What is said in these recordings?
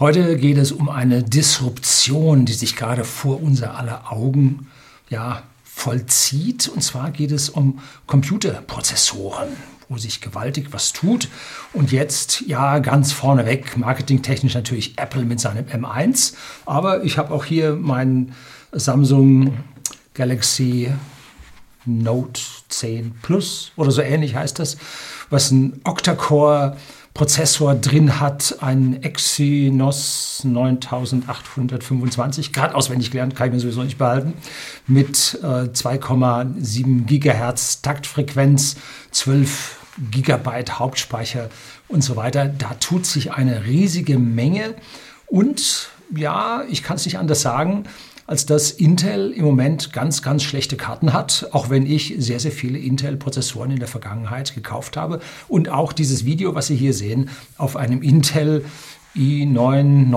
Heute geht es um eine Disruption, die sich gerade vor unser aller Augen ja, vollzieht. Und zwar geht es um Computerprozessoren, wo sich gewaltig was tut. Und jetzt, ja, ganz vorneweg, marketingtechnisch natürlich Apple mit seinem M1. Aber ich habe auch hier meinen Samsung Galaxy Note 10 Plus oder so ähnlich heißt das, was ein Octa-Core Prozessor drin hat, ein Exynos 9825, gerade auswendig gelernt, kann ich mir sowieso nicht behalten, mit äh, 2,7 Gigahertz Taktfrequenz, 12 Gigabyte Hauptspeicher und so weiter. Da tut sich eine riesige Menge und ja, ich kann es nicht anders sagen, als dass Intel im Moment ganz, ganz schlechte Karten hat, auch wenn ich sehr, sehr viele Intel-Prozessoren in der Vergangenheit gekauft habe. Und auch dieses Video, was Sie hier sehen, auf einem Intel i9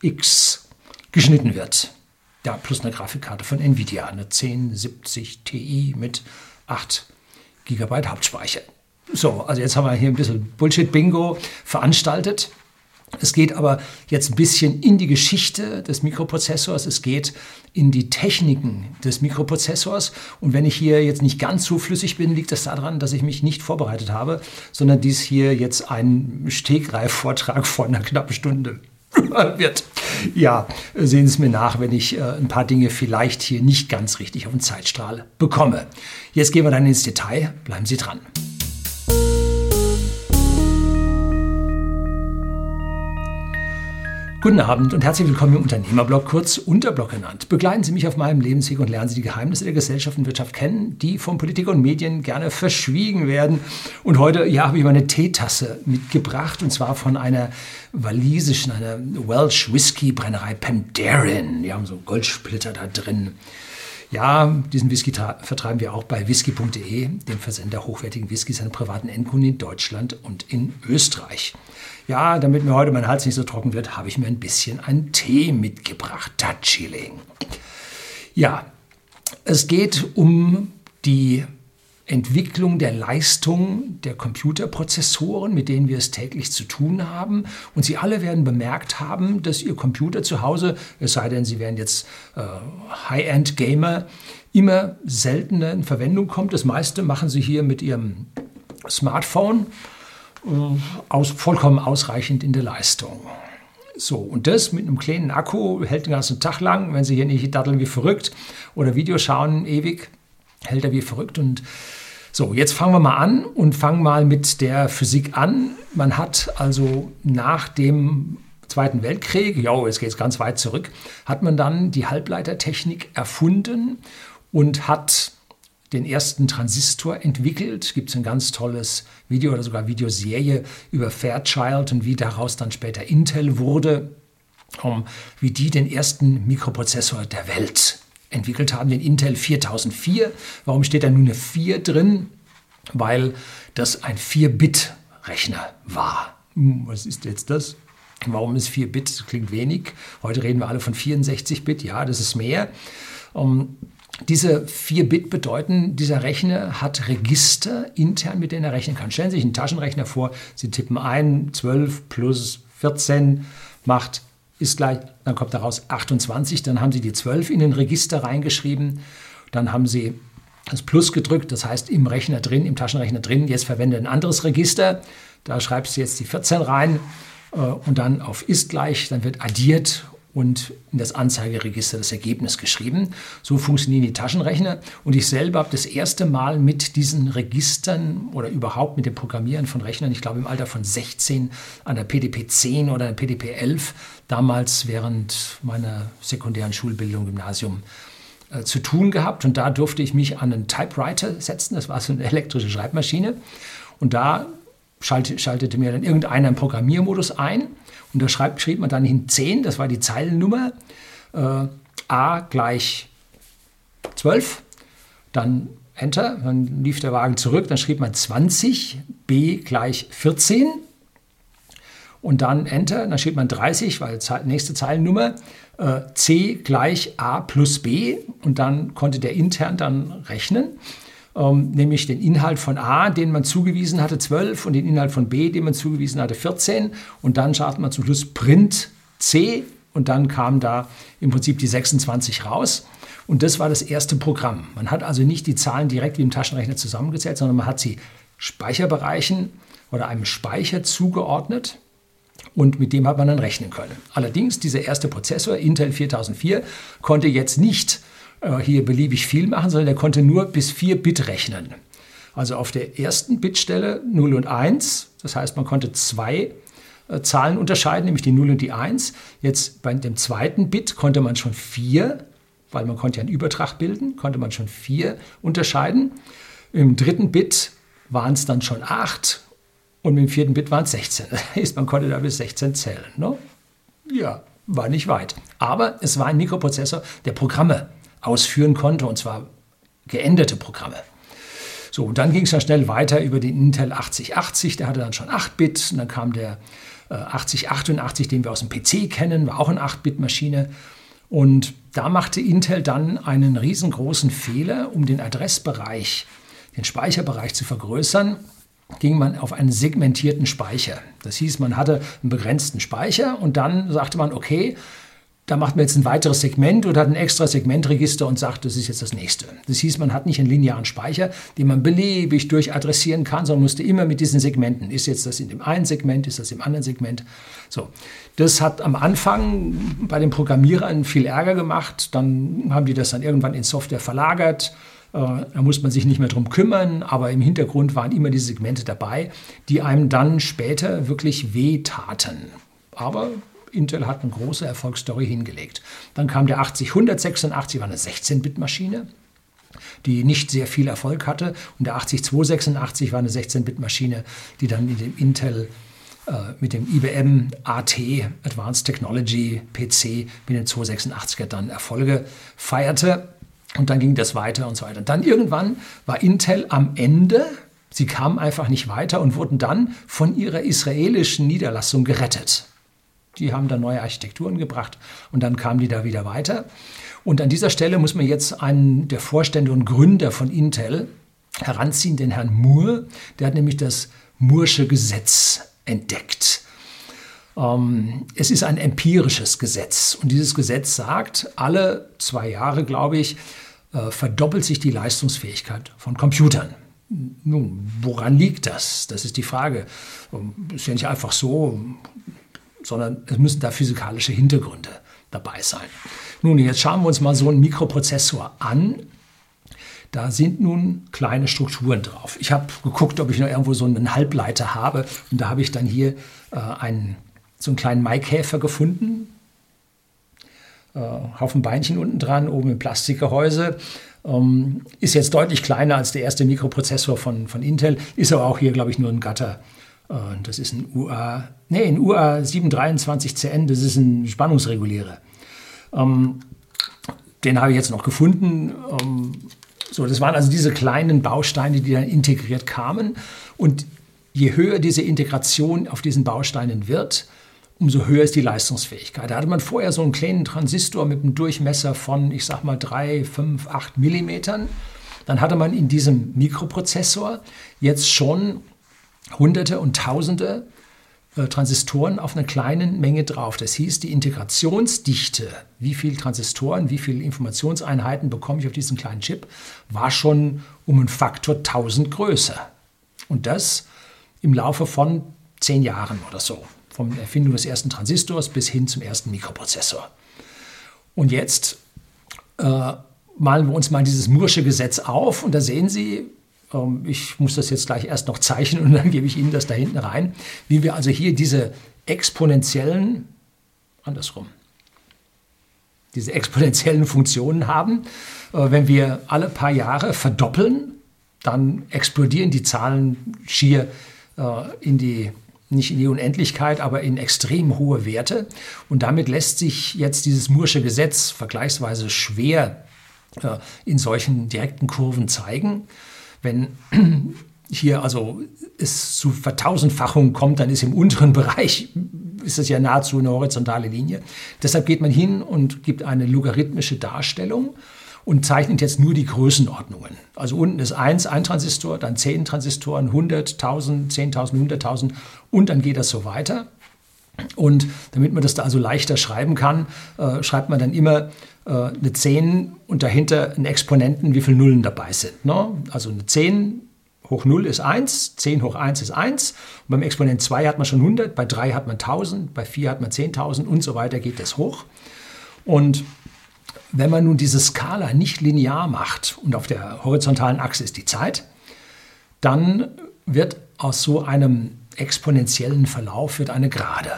9900X geschnitten wird. Ja, plus eine Grafikkarte von Nvidia, eine 1070 Ti mit 8 GB Hauptspeicher. So, also jetzt haben wir hier ein bisschen Bullshit-Bingo veranstaltet. Es geht aber jetzt ein bisschen in die Geschichte des Mikroprozessors. Es geht in die Techniken des Mikroprozessors. Und wenn ich hier jetzt nicht ganz so flüssig bin, liegt das daran, dass ich mich nicht vorbereitet habe, sondern dies hier jetzt ein Stegreif-Vortrag von einer knappen Stunde wird. Ja, sehen Sie es mir nach, wenn ich äh, ein paar Dinge vielleicht hier nicht ganz richtig auf den Zeitstrahl bekomme. Jetzt gehen wir dann ins Detail. Bleiben Sie dran. Guten Abend und herzlich willkommen im Unternehmerblog, kurz Unterblog genannt. Begleiten Sie mich auf meinem Lebensweg und lernen Sie die Geheimnisse der Gesellschaft und Wirtschaft kennen, die von Politik und Medien gerne verschwiegen werden. Und heute ja, habe ich meine Teetasse mitgebracht und zwar von einer walisischen, einer Welsh Whisky Brennerei Penderyn. Die haben so Goldsplitter da drin. Ja, diesen Whisky vertreiben wir auch bei whisky.de, dem Versender hochwertigen Whiskys an privaten Endkunden in Deutschland und in Österreich. Ja, damit mir heute mein Hals nicht so trocken wird, habe ich mir ein bisschen einen Tee mitgebracht. Darjeeling. Ja, es geht um die Entwicklung der Leistung der Computerprozessoren, mit denen wir es täglich zu tun haben. Und Sie alle werden bemerkt haben, dass Ihr Computer zu Hause, es sei denn, Sie wären jetzt äh, High-End-Gamer, immer seltener in Verwendung kommt. Das meiste machen Sie hier mit Ihrem Smartphone äh, aus, vollkommen ausreichend in der Leistung. So, und das mit einem kleinen Akku hält den ganzen Tag lang. Wenn Sie hier nicht daddeln wie verrückt oder Videos schauen ewig, hält er wie verrückt. Und so, jetzt fangen wir mal an und fangen mal mit der Physik an. Man hat also nach dem Zweiten Weltkrieg, ja, jetzt geht es ganz weit zurück, hat man dann die Halbleitertechnik erfunden und hat den ersten Transistor entwickelt. Gibt es ein ganz tolles Video oder sogar Videoserie über Fairchild und wie daraus dann später Intel wurde, um, wie die den ersten Mikroprozessor der Welt entwickelt haben, den Intel 4004. Warum steht da nur eine 4 drin? Weil das ein 4-Bit-Rechner war. Hm, was ist jetzt das? Warum ist 4 Bit? Das klingt wenig. Heute reden wir alle von 64 Bit. Ja, das ist mehr. Um, diese 4 Bit bedeuten, dieser Rechner hat Register intern, mit denen er rechnen kann. Stellen Sie sich einen Taschenrechner vor, Sie tippen ein, 12 plus 14 macht, ist gleich, dann kommt daraus 28, dann haben Sie die 12 in den Register reingeschrieben, dann haben Sie das Plus gedrückt, das heißt im Rechner drin, im Taschenrechner drin, jetzt verwende ein anderes Register, da schreibst du jetzt die 14 rein äh, und dann auf ist gleich, dann wird addiert und in das Anzeigeregister das Ergebnis geschrieben. So funktionieren die Taschenrechner. Und ich selber habe das erste Mal mit diesen Registern oder überhaupt mit dem Programmieren von Rechnern, ich glaube im Alter von 16 an der PDP 10 oder der PDP 11, damals während meiner sekundären Schulbildung, Gymnasium, äh, zu tun gehabt. Und da durfte ich mich an einen Typewriter setzen. Das war so eine elektrische Schreibmaschine. Und da schaltete mir dann irgendeiner einen Programmiermodus ein und da schreibt, schrieb man dann hin 10, das war die Zeilennummer, äh, A gleich 12, dann Enter, dann lief der Wagen zurück, dann schrieb man 20, B gleich 14 und dann Enter, dann schrieb man 30, weil nächste Zeilennummer, äh, C gleich A plus B und dann konnte der intern dann rechnen. Ähm, nämlich den Inhalt von A, den man zugewiesen hatte, 12 und den Inhalt von B, den man zugewiesen hatte, 14 und dann schaut man zum Schluss Print C und dann kam da im Prinzip die 26 raus. Und das war das erste Programm. Man hat also nicht die Zahlen direkt wie im Taschenrechner zusammengezählt, sondern man hat sie Speicherbereichen oder einem Speicher zugeordnet und mit dem hat man dann rechnen können. Allerdings, dieser erste Prozessor, Intel 4004, konnte jetzt nicht äh, hier beliebig viel machen, sondern der konnte nur bis 4 Bit rechnen. Also auf der ersten Bitstelle 0 und 1, das heißt, man konnte zwei äh, Zahlen unterscheiden, nämlich die 0 und die 1. Jetzt bei dem zweiten Bit konnte man schon 4, weil man konnte ja einen Übertrag bilden, konnte man schon 4 unterscheiden. Im dritten Bit waren es dann schon 8 und mit dem vierten Bit waren es 16. Das heißt, man konnte da bis 16 zählen. Ne? Ja, war nicht weit. Aber es war ein Mikroprozessor, der Programme ausführen konnte, und zwar geänderte Programme. So, und dann ging es ja schnell weiter über den Intel 8080, der hatte dann schon 8-Bit, und dann kam der äh, 8088, den wir aus dem PC kennen, war auch eine 8-Bit-Maschine. Und da machte Intel dann einen riesengroßen Fehler, um den Adressbereich, den Speicherbereich zu vergrößern ging man auf einen segmentierten Speicher. Das hieß, man hatte einen begrenzten Speicher und dann sagte man, okay, da macht man jetzt ein weiteres Segment oder hat ein extra Segmentregister und sagt, das ist jetzt das nächste. Das hieß, man hat nicht einen linearen Speicher, den man beliebig durchadressieren kann, sondern musste immer mit diesen Segmenten. Ist jetzt das in dem einen Segment, ist das im anderen Segment? So. Das hat am Anfang bei den Programmierern viel Ärger gemacht. Dann haben die das dann irgendwann in Software verlagert. Äh, da muss man sich nicht mehr drum kümmern, aber im Hintergrund waren immer diese Segmente dabei, die einem dann später wirklich wehtaten. Aber Intel hat eine große Erfolgsstory hingelegt. Dann kam der 80186, war eine 16-Bit-Maschine, die nicht sehr viel Erfolg hatte. Und der 80286 war eine 16-Bit-Maschine, die dann mit dem Intel äh, mit dem IBM AT, Advanced Technology PC, mit dem 286er dann Erfolge feierte. Und dann ging das weiter und so weiter. Dann irgendwann war Intel am Ende. Sie kamen einfach nicht weiter und wurden dann von ihrer israelischen Niederlassung gerettet. Die haben da neue Architekturen gebracht und dann kamen die da wieder weiter. Und an dieser Stelle muss man jetzt einen der Vorstände und Gründer von Intel heranziehen, den Herrn Moore. Der hat nämlich das Moore'sche Gesetz entdeckt. Ähm, es ist ein empirisches Gesetz und dieses Gesetz sagt, alle zwei Jahre, glaube ich, äh, verdoppelt sich die Leistungsfähigkeit von Computern. Nun, woran liegt das? Das ist die Frage. Ähm, ist ja nicht einfach so, sondern es müssen da physikalische Hintergründe dabei sein. Nun, jetzt schauen wir uns mal so einen Mikroprozessor an. Da sind nun kleine Strukturen drauf. Ich habe geguckt, ob ich noch irgendwo so einen Halbleiter habe. Und da habe ich dann hier äh, einen, so einen kleinen Maikäfer gefunden. Äh, Haufen Beinchen unten dran, oben im Plastikgehäuse. Ähm, ist jetzt deutlich kleiner als der erste Mikroprozessor von, von Intel, ist aber auch hier, glaube ich, nur ein Gatter äh, das ist ein UA, nee, ein UA 723CN, das ist ein Spannungsregulierer. Ähm, den habe ich jetzt noch gefunden. Ähm, so, das waren also diese kleinen Bausteine, die dann integriert kamen. Und je höher diese Integration auf diesen Bausteinen wird, umso höher ist die Leistungsfähigkeit. Da hatte man vorher so einen kleinen Transistor mit einem Durchmesser von, ich sag mal, 3, 5, 8 Millimetern. Dann hatte man in diesem Mikroprozessor jetzt schon Hunderte und Tausende äh, Transistoren auf einer kleinen Menge drauf. Das hieß, die Integrationsdichte, wie viele Transistoren, wie viele Informationseinheiten bekomme ich auf diesen kleinen Chip, war schon um einen Faktor 1000 größer. Und das im Laufe von zehn Jahren oder so. Vom Erfindung des ersten Transistors bis hin zum ersten Mikroprozessor. Und jetzt äh, malen wir uns mal dieses Mursche Gesetz auf und da sehen Sie, ähm, ich muss das jetzt gleich erst noch zeichnen und dann gebe ich Ihnen das da hinten rein, wie wir also hier diese exponentiellen, andersrum, diese exponentiellen Funktionen haben. Äh, wenn wir alle paar Jahre verdoppeln, dann explodieren die Zahlen schier äh, in die nicht in die Unendlichkeit, aber in extrem hohe Werte. Und damit lässt sich jetzt dieses Mursche Gesetz vergleichsweise schwer äh, in solchen direkten Kurven zeigen. Wenn hier also es zu Vertausendfachungen kommt, dann ist im unteren Bereich ist es ja nahezu eine horizontale Linie. Deshalb geht man hin und gibt eine logarithmische Darstellung und zeichnet jetzt nur die Größenordnungen. Also unten ist 1, ein Transistor, dann 10 Transistoren, 100, 1000, 10.000, 100.000 und dann geht das so weiter. Und damit man das da also leichter schreiben kann, äh, schreibt man dann immer äh, eine 10 und dahinter einen Exponenten, wie viele Nullen dabei sind. Ne? Also eine 10 hoch 0 ist 1, 10 hoch 1 ist 1. Und beim Exponent 2 hat man schon 100, bei 3 hat man 1000, bei 4 hat man 10.000 und so weiter geht das hoch. Und wenn man nun diese Skala nicht linear macht und auf der horizontalen Achse ist die Zeit, dann wird aus so einem exponentiellen Verlauf wird eine Gerade.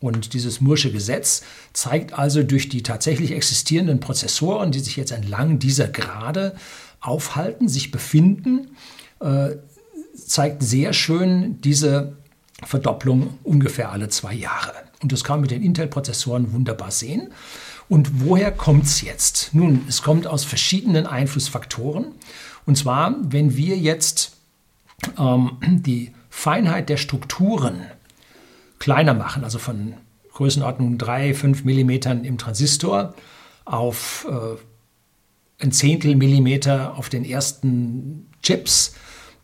Und dieses Mursche Gesetz zeigt also durch die tatsächlich existierenden Prozessoren, die sich jetzt entlang dieser Gerade aufhalten, sich befinden, äh, zeigt sehr schön diese Verdopplung ungefähr alle zwei Jahre. Und das kann man mit den Intel-Prozessoren wunderbar sehen. Und woher kommt es jetzt? Nun, es kommt aus verschiedenen Einflussfaktoren. Und zwar, wenn wir jetzt ähm, die Feinheit der Strukturen kleiner machen, also von Größenordnung 3, 5 Millimetern im Transistor auf äh, ein Zehntel Millimeter auf den ersten Chips,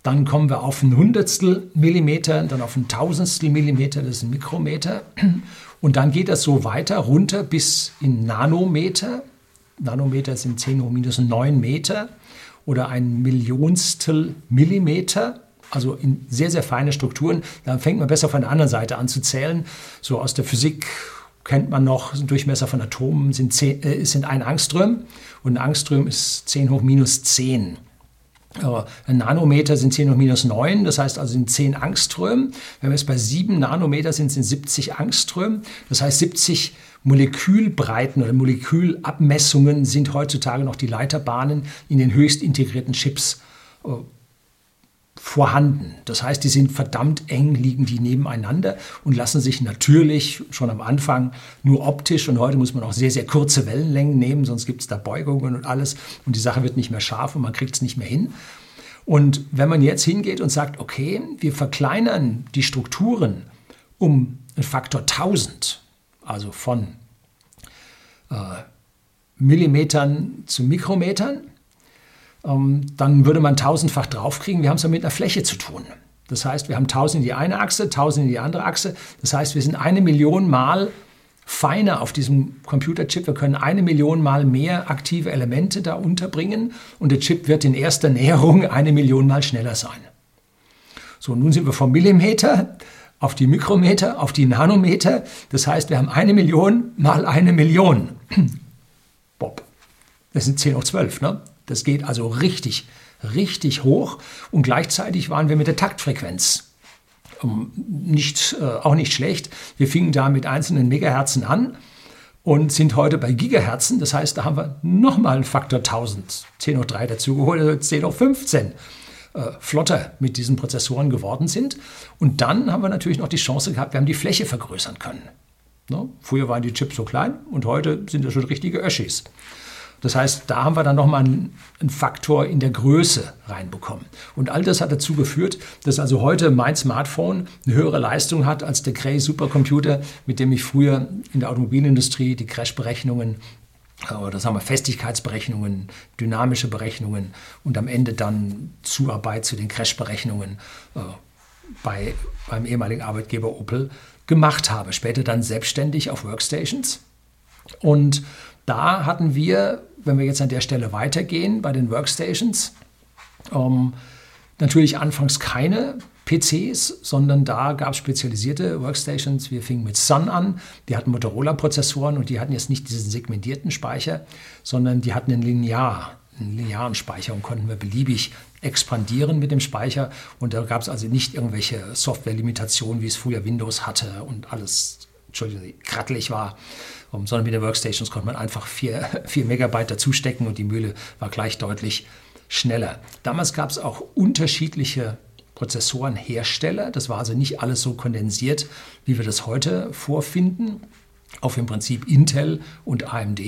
dann kommen wir auf ein Hundertstel Millimeter, dann auf ein Tausendstel Millimeter, das ist ein Mikrometer. Und dann geht das so weiter runter bis in Nanometer. Nanometer sind 10 hoch minus 9 Meter oder ein Millionstel Millimeter. Also in sehr, sehr feine Strukturen. Dann fängt man besser von der anderen Seite an zu zählen. So aus der Physik kennt man noch, Durchmesser von Atomen sind, 10, äh, sind ein Angström und ein Angström ist 10 hoch minus 10. Ein Nanometer sind 10 hoch minus 9, das heißt also sind 10 Angströmen. Wenn wir jetzt bei 7 Nanometer sind, sind 70 Angströmen. Das heißt 70 Molekülbreiten oder Molekülabmessungen sind heutzutage noch die Leiterbahnen in den höchst integrierten Chips äh, vorhanden. Das heißt, die sind verdammt eng, liegen die nebeneinander und lassen sich natürlich schon am Anfang nur optisch und heute muss man auch sehr, sehr kurze Wellenlängen nehmen, sonst gibt es da Beugungen und alles und die Sache wird nicht mehr scharf und man kriegt es nicht mehr hin. Und wenn man jetzt hingeht und sagt, okay, wir verkleinern die Strukturen um einen Faktor 1000, also von äh, Millimetern zu Mikrometern, dann würde man tausendfach draufkriegen. Wir haben es ja mit einer Fläche zu tun. Das heißt, wir haben 1000 in die eine Achse, 1000 in die andere Achse. Das heißt, wir sind eine Million Mal feiner auf diesem Computerchip. Wir können eine Million Mal mehr aktive Elemente da unterbringen und der Chip wird in erster Näherung eine Million Mal schneller sein. So, nun sind wir vom Millimeter auf die Mikrometer, auf die Nanometer. Das heißt, wir haben eine Million mal eine Million. Bob. Das sind 10 hoch 12, ne? Das geht also richtig, richtig hoch. Und gleichzeitig waren wir mit der Taktfrequenz ähm, nicht, äh, auch nicht schlecht. Wir fingen da mit einzelnen Megahertzen an und sind heute bei Gigahertzen. Das heißt, da haben wir nochmal einen Faktor 1000, 10 hoch 3 dazugeholt, also 10 hoch 15 äh, flotter mit diesen Prozessoren geworden sind. Und dann haben wir natürlich noch die Chance gehabt, wir haben die Fläche vergrößern können. Ne? Früher waren die Chips so klein und heute sind das schon richtige Öschis. Das heißt, da haben wir dann nochmal einen, Faktor in der Größe reinbekommen. Und all das hat dazu geführt, dass also heute mein Smartphone eine höhere Leistung hat als der Cray Supercomputer, mit dem ich früher in der Automobilindustrie die Crash-Berechnungen äh, oder sagen wir Festigkeitsberechnungen, dynamische Berechnungen und am Ende dann Zuarbeit zu den Crash-Berechnungen äh, bei, beim ehemaligen Arbeitgeber Opel gemacht habe. Später dann selbstständig auf Workstations. Und da hatten wir, wenn wir jetzt an der Stelle weitergehen, bei den Workstations, ähm, natürlich anfangs keine PCs, sondern da gab es spezialisierte Workstations. Wir fingen mit Sun an, die hatten Motorola-Prozessoren und die hatten jetzt nicht diesen segmentierten Speicher, sondern die hatten einen linear, einen linearen Speicher und konnten wir beliebig expandieren mit dem Speicher. Und da gab es also nicht irgendwelche Software-Limitationen, wie es früher Windows hatte und alles, Entschuldigung, krattelig war sondern mit den Workstations konnte man einfach 4, 4 Megabyte dazustecken und die Mühle war gleich deutlich schneller. Damals gab es auch unterschiedliche Prozessorenhersteller. Das war also nicht alles so kondensiert, wie wir das heute vorfinden, auf im Prinzip Intel und AMD,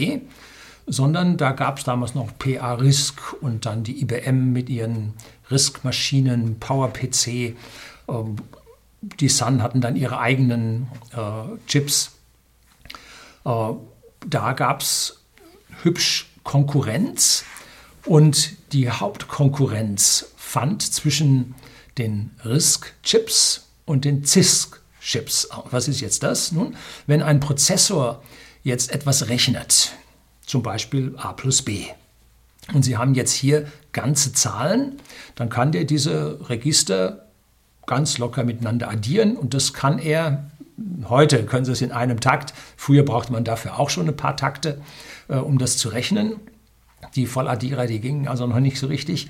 sondern da gab es damals noch PA RISC und dann die IBM mit ihren RISC-Maschinen, PowerPC. Ähm, die Sun hatten dann ihre eigenen äh, Chips äh, da gab es hübsch Konkurrenz und die Hauptkonkurrenz fand zwischen den RISC-Chips und den CISC-Chips. Was ist jetzt das? Nun, wenn ein Prozessor jetzt etwas rechnet, zum Beispiel a plus b, und Sie haben jetzt hier ganze Zahlen, dann kann der diese Register ganz locker miteinander addieren und das kann er heute, können Sie es in einem Takt, früher brauchte man dafür auch schon ein paar Takte, äh, um das zu rechnen. Die Volladdierer, die gingen also noch nicht so richtig.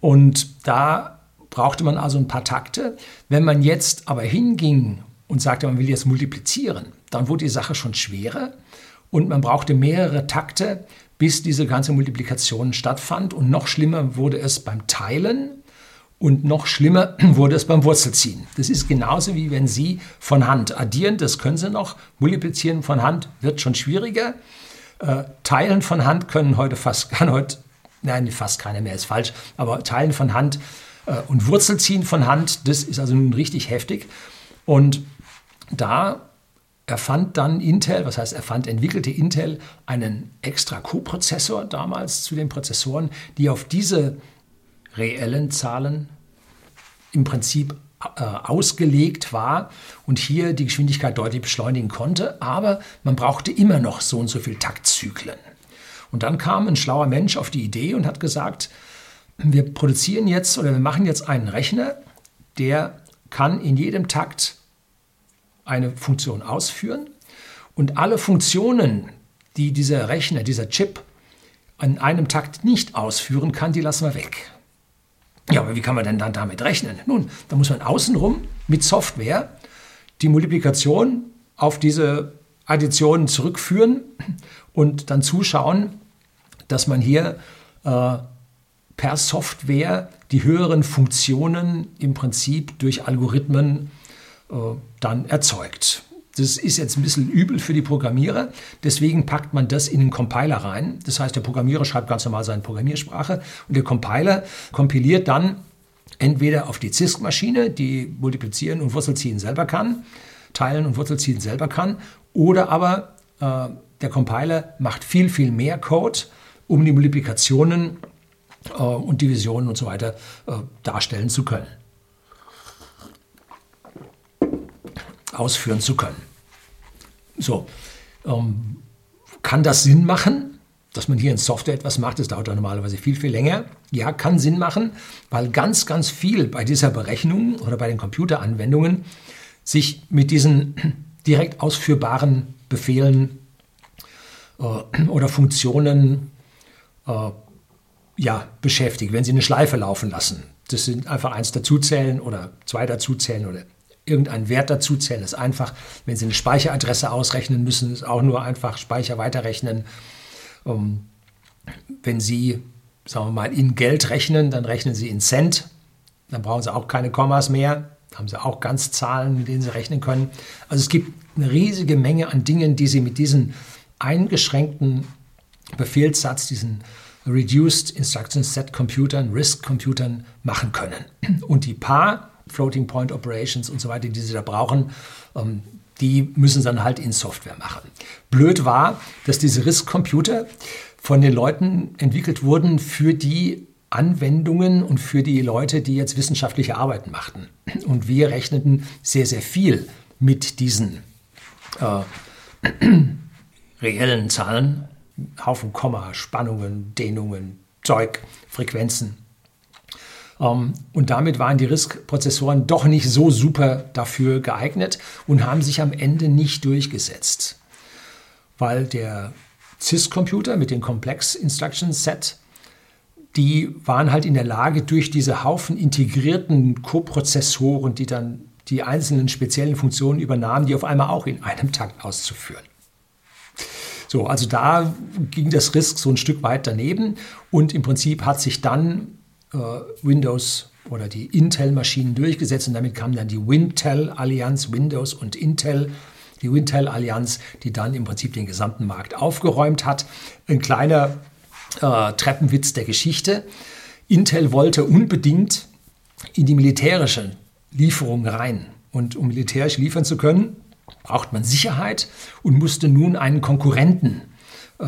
Und da brauchte man also ein paar Takte. Wenn man jetzt aber hinging und sagte, man will jetzt multiplizieren, dann wurde die Sache schon schwerer und man brauchte mehrere Takte, bis diese ganze Multiplikation stattfand. Und noch schlimmer wurde es beim Teilen und noch schlimmer wurde es beim Wurzelziehen. Das ist genauso wie wenn Sie von Hand addieren, das können Sie noch, multiplizieren von Hand wird schon schwieriger. Äh, teilen von Hand können heute fast, kann heute, nein, fast keiner mehr, ist falsch, aber Teilen von Hand äh, und Wurzelziehen von Hand, das ist also nun richtig heftig. Und da erfand dann Intel, was heißt erfand, entwickelte Intel einen extra Co-Prozessor damals zu den Prozessoren, die auf diese reellen Zahlen im Prinzip äh, ausgelegt war und hier die Geschwindigkeit deutlich beschleunigen konnte, aber man brauchte immer noch so und so viel Taktzyklen. Und dann kam ein schlauer Mensch auf die Idee und hat gesagt, wir produzieren jetzt oder wir machen jetzt einen Rechner, der kann in jedem Takt eine Funktion ausführen und alle Funktionen, die dieser Rechner, dieser Chip an einem Takt nicht ausführen kann, die lassen wir weg. Ja, aber wie kann man denn dann damit rechnen? Nun, da muss man außenrum mit Software die Multiplikation auf diese Additionen zurückführen und dann zuschauen, dass man hier äh, per Software die höheren Funktionen im Prinzip durch Algorithmen äh, dann erzeugt. Das ist jetzt ein bisschen übel für die Programmierer. Deswegen packt man das in den Compiler rein. Das heißt, der Programmierer schreibt ganz normal seine Programmiersprache und der Compiler kompiliert dann entweder auf die CISC-Maschine, die multiplizieren und Wurzelziehen selber kann, teilen und Wurzelziehen selber kann, oder aber äh, der Compiler macht viel, viel mehr Code, um die Multiplikationen äh, und Divisionen und so weiter äh, darstellen zu können. ausführen zu können. So, ähm, kann das Sinn machen, dass man hier in Software etwas macht? Das dauert normalerweise viel, viel länger. Ja, kann Sinn machen, weil ganz, ganz viel bei dieser Berechnung oder bei den Computeranwendungen sich mit diesen direkt ausführbaren Befehlen äh, oder Funktionen äh, ja, beschäftigt, wenn Sie eine Schleife laufen lassen. Das sind einfach eins dazuzählen oder zwei dazuzählen oder irgendeinen Wert dazuzählen. Das ist einfach, wenn Sie eine Speicheradresse ausrechnen müssen, ist auch nur einfach Speicher weiterrechnen. Ähm, wenn Sie, sagen wir mal, in Geld rechnen, dann rechnen Sie in Cent. Dann brauchen Sie auch keine Kommas mehr. Haben Sie auch ganz Zahlen, mit denen Sie rechnen können. Also es gibt eine riesige Menge an Dingen, die Sie mit diesen eingeschränkten Befehlssatz, diesen Reduced Instruction Set Computern, RISC Computern machen können. Und die paar Floating Point Operations und so weiter, die sie da brauchen, ähm, die müssen dann halt in Software machen. Blöd war, dass diese RISC-Computer von den Leuten entwickelt wurden für die Anwendungen und für die Leute, die jetzt wissenschaftliche Arbeiten machten. Und wir rechneten sehr, sehr viel mit diesen äh, reellen Zahlen, Haufen Komma, Spannungen, Dehnungen, Zeug, Frequenzen und damit waren die RISC-Prozessoren doch nicht so super dafür geeignet und haben sich am Ende nicht durchgesetzt. Weil der CISC-Computer mit dem Complex Instruction Set, die waren halt in der Lage, durch diese Haufen integrierten Koprozessoren, die dann die einzelnen speziellen Funktionen übernahmen, die auf einmal auch in einem Takt auszuführen. So, also da ging das RISC so ein Stück weit daneben und im Prinzip hat sich dann äh, Windows oder die Intel-Maschinen durchgesetzt und damit kam dann die Wintel-Allianz, Windows und Intel, die Wintel-Allianz, die dann im Prinzip den gesamten Markt aufgeräumt hat. Ein kleiner äh, Treppenwitz der Geschichte. Intel wollte unbedingt in die militärische Lieferung rein. Und um militärisch liefern zu können, braucht man Sicherheit und musste nun einen Konkurrenten äh,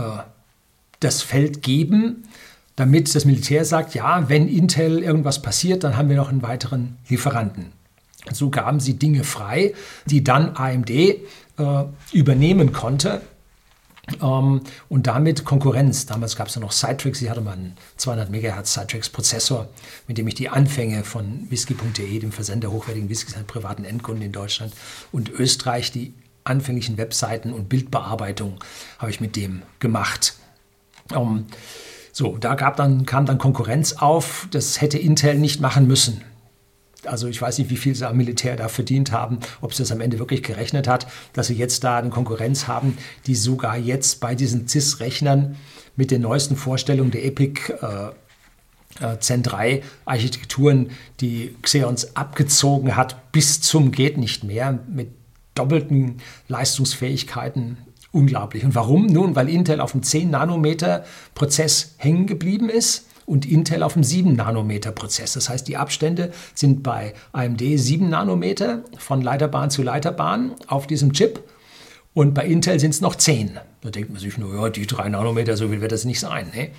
das Feld geben, damit das Militär sagt, ja, wenn Intel irgendwas passiert, dann haben wir noch einen weiteren Lieferanten. So gaben sie Dinge frei, die dann AMD äh, übernehmen konnte ähm, und damit Konkurrenz. Damals gab es ja noch Citrix, ich hatte mal einen 200 MHz Citrix Prozessor, mit dem ich die Anfänge von whisky.de, dem Versender hochwertigen Whiskys an privaten Endkunden in Deutschland und Österreich, die anfänglichen Webseiten und Bildbearbeitung habe ich mit dem gemacht. Ähm, so, da gab dann, kam dann Konkurrenz auf. Das hätte Intel nicht machen müssen. Also ich weiß nicht, wie viel sie am Militär da verdient haben, ob sie das am Ende wirklich gerechnet hat, dass sie jetzt da eine Konkurrenz haben, die sogar jetzt bei diesen CIS-Rechnern mit den neuesten Vorstellungen der Epic äh, äh Zen 3 Architekturen, die Xeons abgezogen hat bis zum geht nicht mehr mit doppelten Leistungsfähigkeiten. Unglaublich. Und warum? Nun, weil Intel auf dem 10 Nanometer Prozess hängen geblieben ist und Intel auf dem 7 Nanometer Prozess. Das heißt, die Abstände sind bei AMD 7 Nanometer von Leiterbahn zu Leiterbahn auf diesem Chip und bei Intel sind es noch 10. Da denkt man sich nur, ja, die 3 Nanometer, so viel wird das nicht sein. Ne?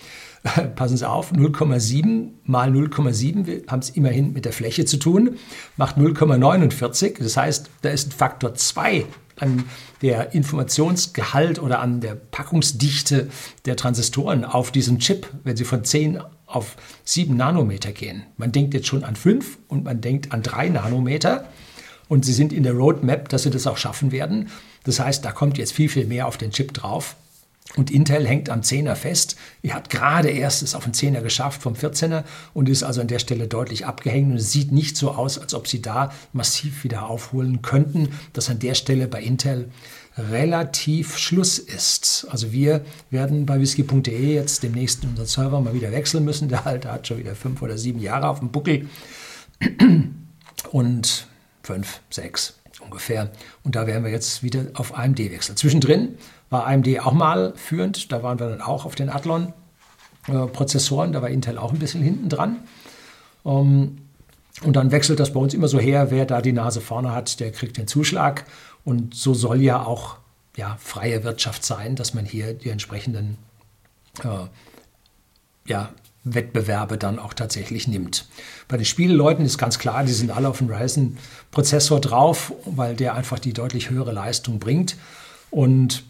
Passen Sie auf, 0,7 mal 0,7, wir haben es immerhin mit der Fläche zu tun, macht 0,49. Das heißt, da ist ein Faktor 2 an der Informationsgehalt oder an der Packungsdichte der Transistoren auf diesem Chip, wenn sie von 10 auf 7 Nanometer gehen. Man denkt jetzt schon an 5 und man denkt an 3 Nanometer und sie sind in der Roadmap, dass sie das auch schaffen werden. Das heißt, da kommt jetzt viel, viel mehr auf den Chip drauf. Und Intel hängt am 10er fest. Er hat gerade erst es auf den 10er geschafft vom 14er und ist also an der Stelle deutlich abgehängt. Und es sieht nicht so aus, als ob sie da massiv wieder aufholen könnten, dass an der Stelle bei Intel relativ Schluss ist. Also wir werden bei whisky.de jetzt demnächst unseren Server mal wieder wechseln müssen. Der alte hat schon wieder fünf oder sieben Jahre auf dem Buckel. Und fünf, sechs ungefähr. Und da werden wir jetzt wieder auf AMD wechseln. Zwischendrin war AMD auch mal führend. Da waren wir dann auch auf den Athlon-Prozessoren. Da war Intel auch ein bisschen hinten dran. Ähm, und dann wechselt das bei uns immer so her, wer da die Nase vorne hat, der kriegt den Zuschlag. Und so soll ja auch ja, freie Wirtschaft sein, dass man hier die entsprechenden äh, ja, Wettbewerbe dann auch tatsächlich nimmt. Bei den Spieleleuten ist ganz klar, die sind alle auf dem Ryzen-Prozessor drauf, weil der einfach die deutlich höhere Leistung bringt. Und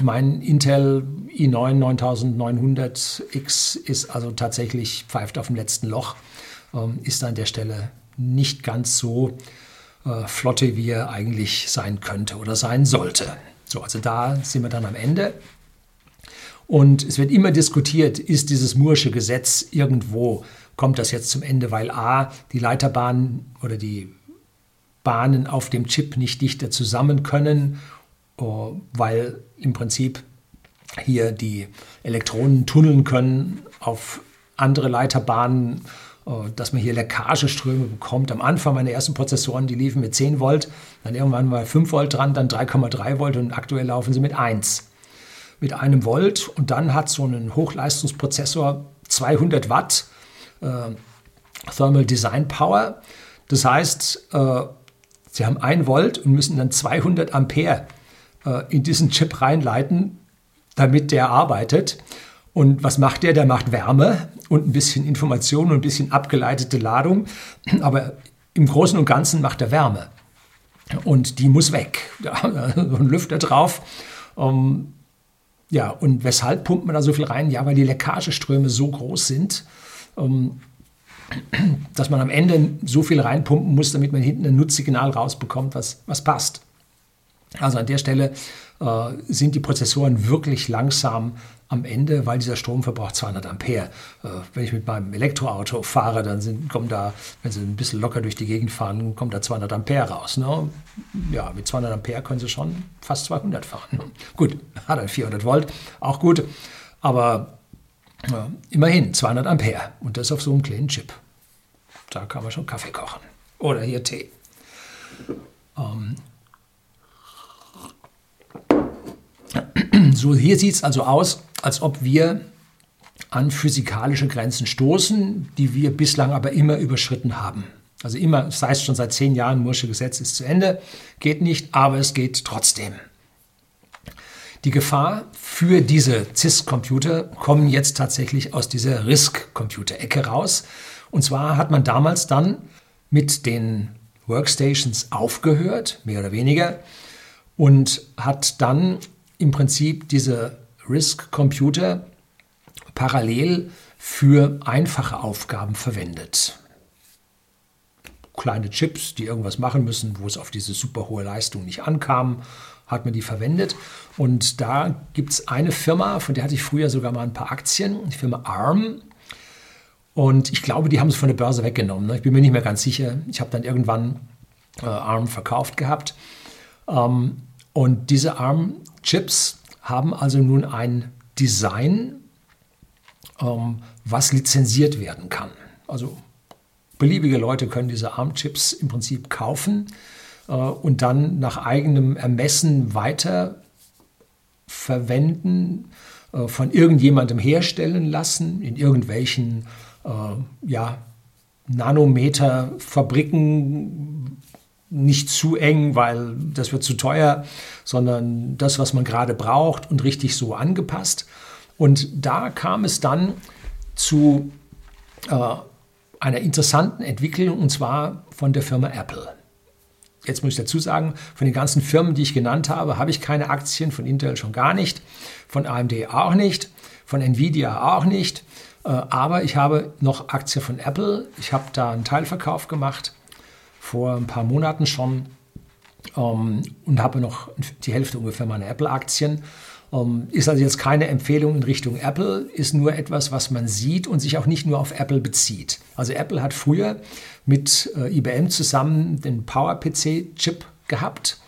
mein Intel i9 9900X ist also tatsächlich pfeift auf dem letzten Loch, ähm, ist an der Stelle nicht ganz so äh, flotte, wie er eigentlich sein könnte oder sein sollte. So, also da sind wir dann am Ende. Und es wird immer diskutiert, ist dieses Mursche Gesetz irgendwo, kommt das jetzt zum Ende, weil A, die Leiterbahnen oder die Bahnen auf dem Chip nicht dichter zusammen können, weil im Prinzip hier die Elektronen tunneln können auf andere Leiterbahnen, oh, dass man hier Leckageströme bekommt. Am Anfang meine ersten Prozessoren, die liefen mit 10 Volt, dann irgendwann mal 5 Volt dran, dann 3,3 Volt und aktuell laufen sie mit 1 mit einem Volt und dann hat so ein Hochleistungsprozessor 200 Watt äh, Thermal Design Power. Das heißt, äh, Sie haben 1 Volt und müssen dann 200 Ampere äh, in diesen Chip reinleiten, damit der arbeitet. Und was macht der? Der macht Wärme und ein bisschen Information und ein bisschen abgeleitete Ladung. Aber im Großen und Ganzen macht er Wärme. Und die muss weg. Da, so ein Lüfter drauf. Um, ja, und weshalb pumpt man da so viel rein? Ja, weil die Leckageströme so groß sind, ähm, dass man am Ende so viel reinpumpen muss, damit man hinten ein Nutzsignal rausbekommt, was, was passt. Also an der Stelle äh, sind die Prozessoren wirklich langsam am Ende, weil dieser Strom verbraucht 200 Ampere. Äh, wenn ich mit meinem Elektroauto fahre, dann sind, kommen da, wenn Sie ein bisschen locker durch die Gegend fahren, kommt da 200 Ampere raus. Ne? Ja, mit 200 Ampere können Sie schon fast 200 fahren. Gut, hat er 400 Volt, auch gut, aber äh, immerhin 200 Ampere und das auf so einem kleinen Chip. Da kann man schon Kaffee kochen oder hier Tee. Ähm, So, hier sieht es also aus, als ob wir an physikalische Grenzen stoßen, die wir bislang aber immer überschritten haben. Also immer, das heißt schon seit zehn Jahren, Mursche Gesetz ist zu Ende, geht nicht, aber es geht trotzdem. Die Gefahr für diese CISC-Computer kommen jetzt tatsächlich aus dieser RISC-Computer-Ecke raus. Und zwar hat man damals dann mit den Workstations aufgehört, mehr oder weniger, und hat dann im Prinzip diese RISC-Computer parallel für einfache Aufgaben verwendet. Kleine Chips, die irgendwas machen müssen, wo es auf diese super hohe Leistung nicht ankam, hat man die verwendet. Und da gibt es eine Firma, von der hatte ich früher sogar mal ein paar Aktien, die Firma ARM. Und ich glaube, die haben es von der Börse weggenommen. Ne? Ich bin mir nicht mehr ganz sicher. Ich habe dann irgendwann äh, ARM verkauft gehabt. Ähm, und diese ARM-Chips haben also nun ein Design, ähm, was lizenziert werden kann. Also beliebige Leute können diese ARM-Chips im Prinzip kaufen äh, und dann nach eigenem Ermessen weiter verwenden, äh, von irgendjemandem herstellen lassen, in irgendwelchen äh, ja, Nanometer-Fabriken, nicht zu eng, weil das wird zu teuer, sondern das, was man gerade braucht und richtig so angepasst. Und da kam es dann zu äh, einer interessanten Entwicklung und zwar von der Firma Apple. Jetzt muss ich dazu sagen, von den ganzen Firmen, die ich genannt habe, habe ich keine Aktien, von Intel schon gar nicht, von AMD auch nicht, von Nvidia auch nicht, äh, aber ich habe noch Aktien von Apple. Ich habe da einen Teilverkauf gemacht, vor ein paar Monaten schon, ähm, und habe noch die Hälfte ungefähr meiner Apple-Aktien. Ähm, ist also jetzt keine Empfehlung in Richtung Apple, ist nur etwas, was man sieht und sich auch nicht nur auf Apple bezieht. Also Apple hat früher mit äh, IBM zusammen den Power-PC-Chip gehabt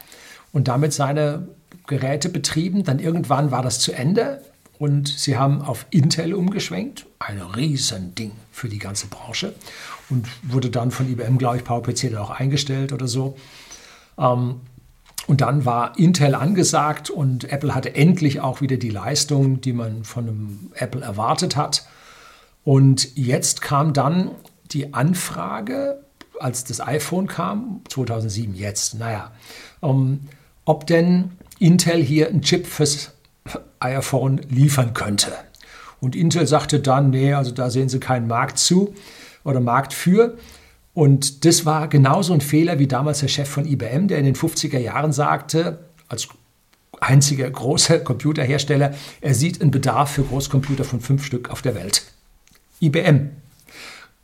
und damit seine Geräte betrieben. Dann irgendwann war das zu Ende und sie haben auf Intel umgeschwenkt. Ein Riesending für die ganze Branche und wurde dann von IBM, glaube ich, PowerPC dann auch eingestellt oder so. Ähm, und dann war Intel angesagt und Apple hatte endlich auch wieder die Leistung, die man von einem Apple erwartet hat. Und jetzt kam dann die Anfrage, als das iPhone kam, 2007 jetzt, naja, ähm, ob denn Intel hier einen Chip fürs iPhone liefern könnte. Und Intel sagte dann, nee, also da sehen sie keinen Markt zu oder Markt für. Und das war genauso ein Fehler wie damals der Chef von IBM, der in den 50er Jahren sagte, als einziger großer Computerhersteller, er sieht einen Bedarf für Großcomputer von fünf Stück auf der Welt. IBM.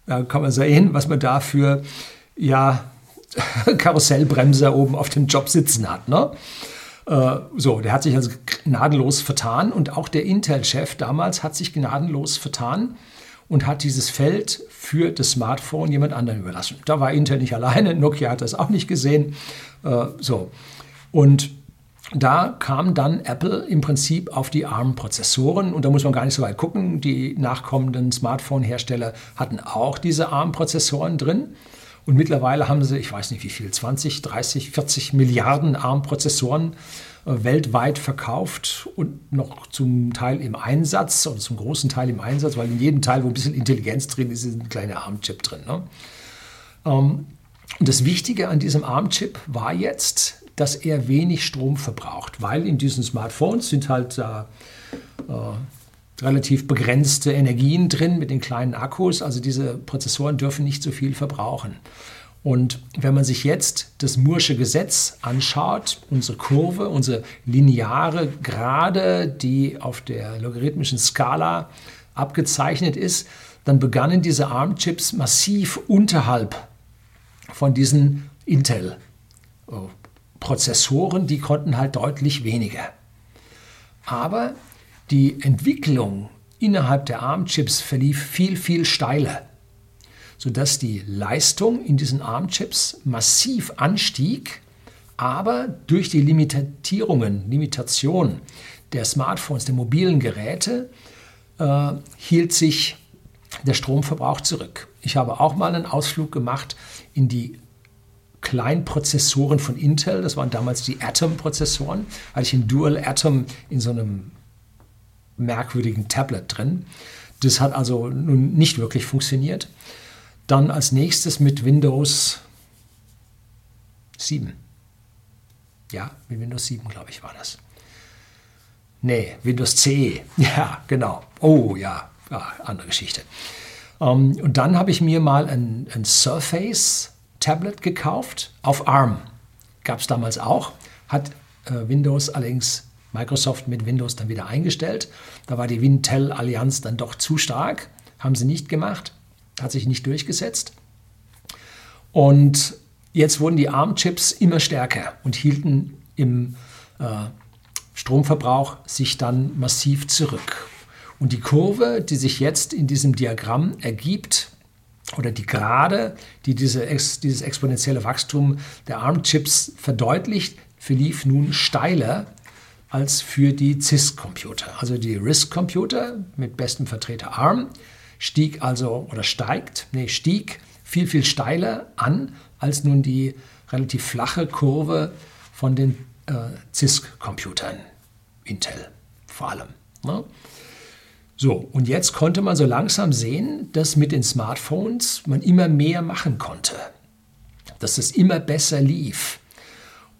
Da kann man sehen, was man da für ja, Karussellbremser oben auf dem Job sitzen hat. Ne? Äh, so, der hat sich also gnadenlos vertan und auch der Intel-Chef damals hat sich gnadenlos vertan und hat dieses Feld für das Smartphone jemand anderen überlassen. Da war Intel nicht alleine, Nokia hat das auch nicht gesehen. Äh, so. Und da kam dann Apple im Prinzip auf die ARM-Prozessoren und da muss man gar nicht so weit gucken. Die nachkommenden Smartphone-Hersteller hatten auch diese ARM-Prozessoren drin. Und mittlerweile haben sie, ich weiß nicht wie viel, 20, 30, 40 Milliarden ARM-Prozessoren äh, weltweit verkauft und noch zum Teil im Einsatz oder zum großen Teil im Einsatz, weil in jedem Teil, wo ein bisschen Intelligenz drin ist, ist ein kleiner ARM-Chip drin. Ne? Ähm, und das Wichtige an diesem ARM-Chip war jetzt, dass er wenig Strom verbraucht, weil in diesen Smartphones sind halt äh, äh, relativ begrenzte Energien drin mit den kleinen Akkus. Also diese Prozessoren dürfen nicht so viel verbrauchen. Und wenn man sich jetzt das Mursche Gesetz anschaut, unsere Kurve, unsere lineare Gerade, die auf der logarithmischen Skala abgezeichnet ist, dann begannen diese ARM-Chips massiv unterhalb von diesen Intel-Prozessoren, die konnten halt deutlich weniger. Aber die Entwicklung innerhalb der ARM-Chips verlief viel, viel steiler sodass die Leistung in diesen ARM-Chips massiv anstieg, aber durch die Limitierungen, Limitation der Smartphones, der mobilen Geräte, äh, hielt sich der Stromverbrauch zurück. Ich habe auch mal einen Ausflug gemacht in die Kleinprozessoren von Intel, das waren damals die Atom-Prozessoren, hatte ich ein Dual Atom in so einem merkwürdigen Tablet drin. Das hat also nun nicht wirklich funktioniert. Dann als nächstes mit Windows 7. Ja, mit Windows 7, glaube ich, war das. Nee, Windows CE. Ja, genau. Oh ja, ja andere Geschichte. Um, ähm, und dann habe ich mir mal ein, ein Surface Tablet gekauft auf ARM. Gab es damals auch. Hat äh, Windows allerdings Microsoft mit Windows dann wieder eingestellt. Da war die Wintel-Allianz dann doch zu stark. Haben sie nicht gemacht. Hat sich nicht durchgesetzt. Und jetzt wurden die ARM-Chips immer stärker und hielten im äh, Stromverbrauch sich dann massiv zurück. Und die Kurve, die sich jetzt in diesem Diagramm ergibt, oder die Gerade, die diese, dieses exponentielle Wachstum der ARM-Chips verdeutlicht, verlief nun steiler als für die CISC-Computer. Also die RISC-Computer mit bestem Vertreter ARM stieg also oder steigt, nee, stieg viel, viel steiler an als nun die relativ flache Kurve von den äh, CISC-Computern, Intel vor allem. Ne? So, und jetzt konnte man so langsam sehen, dass mit den Smartphones man immer mehr machen konnte, dass es immer besser lief.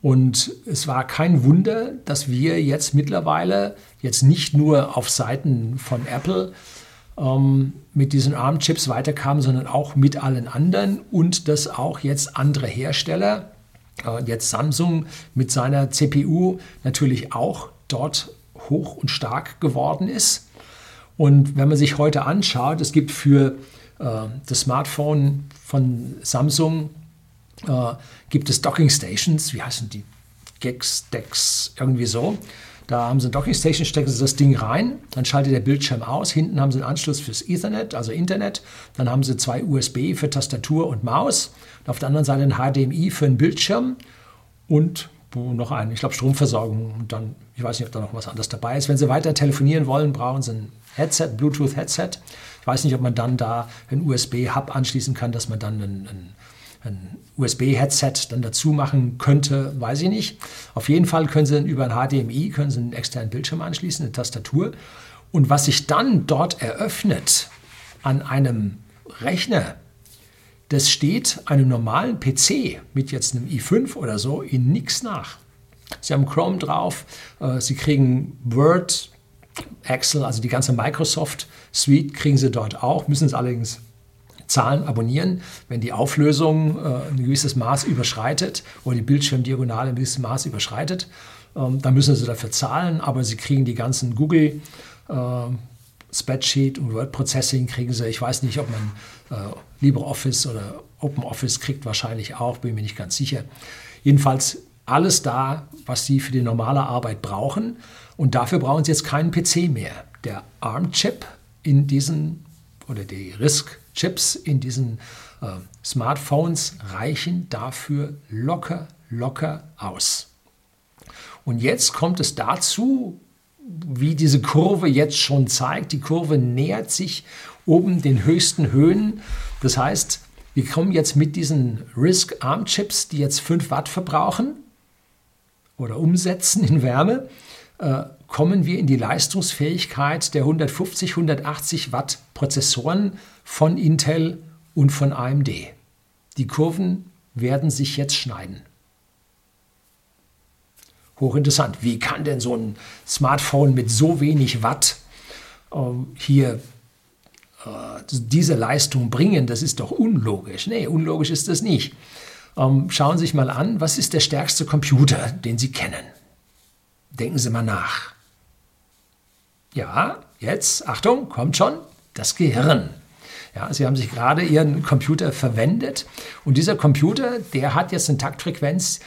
Und es war kein Wunder, dass wir jetzt mittlerweile jetzt nicht nur auf Seiten von Apple ähm, mit diesen ARM-Chips weiterkamen, sondern auch mit allen anderen und dass auch jetzt andere Hersteller, äh, jetzt Samsung mit seiner CPU natürlich auch dort hoch und stark geworden ist. Und wenn man sich heute anschaut, es gibt für äh, das Smartphone von Samsung äh, gibt es Docking Stations, wie heißen die? Gex, Dex, irgendwie so. Da haben sie eine Docking Station, stecken sie das Ding rein, dann schaltet der Bildschirm aus. Hinten haben sie einen Anschluss fürs Ethernet, also Internet. Dann haben sie zwei USB für Tastatur und Maus. Und auf der anderen Seite ein HDMI für den Bildschirm und noch einen, ich glaube, Stromversorgung. Und dann, ich weiß nicht, ob da noch was anderes dabei ist. Wenn Sie weiter telefonieren wollen, brauchen Sie ein Headset, Bluetooth-Headset. Ich weiß nicht, ob man dann da einen USB-Hub anschließen kann, dass man dann ein, ein, ein USB-Headset dann dazu machen könnte, weiß ich nicht. Auf jeden Fall können Sie über ein HDMI können Sie einen externen Bildschirm anschließen, eine Tastatur. Und was sich dann dort eröffnet an einem Rechner, das steht einem normalen PC mit jetzt einem i5 oder so in nichts nach. Sie haben Chrome drauf, äh, Sie kriegen Word, Excel, also die ganze Microsoft Suite kriegen Sie dort auch, müssen es allerdings zahlen, abonnieren. Wenn die Auflösung äh, ein gewisses Maß überschreitet oder die Bildschirmdiagonale ein gewisses Maß überschreitet, ähm, dann müssen Sie dafür zahlen, aber Sie kriegen die ganzen Google äh, Spreadsheet und Word Processing kriegen Sie. Ich weiß nicht, ob man äh, LibreOffice oder OpenOffice kriegt, wahrscheinlich auch, bin mir nicht ganz sicher. Jedenfalls alles da, was Sie für die normale Arbeit brauchen. Und dafür brauchen Sie jetzt keinen PC mehr. Der ARM-Chip in diesen, oder die RISC-Chips in diesen äh, Smartphones reichen dafür locker, locker aus. Und jetzt kommt es dazu, wie diese Kurve jetzt schon zeigt, die Kurve nähert sich oben den höchsten Höhen. Das heißt, wir kommen jetzt mit diesen RISC-ARM-Chips, die jetzt 5 Watt verbrauchen oder umsetzen in Wärme, äh, kommen wir in die Leistungsfähigkeit der 150, 180 Watt Prozessoren von Intel und von AMD. Die Kurven werden sich jetzt schneiden. Hochinteressant. Wie kann denn so ein Smartphone mit so wenig Watt äh, hier äh, diese Leistung bringen? Das ist doch unlogisch. Nee, unlogisch ist das nicht. Ähm, schauen Sie sich mal an, was ist der stärkste Computer, den Sie kennen? Denken Sie mal nach. Ja, jetzt, Achtung, kommt schon, das Gehirn. Ja, Sie haben sich gerade Ihren Computer verwendet und dieser Computer, der hat jetzt eine Taktfrequenz,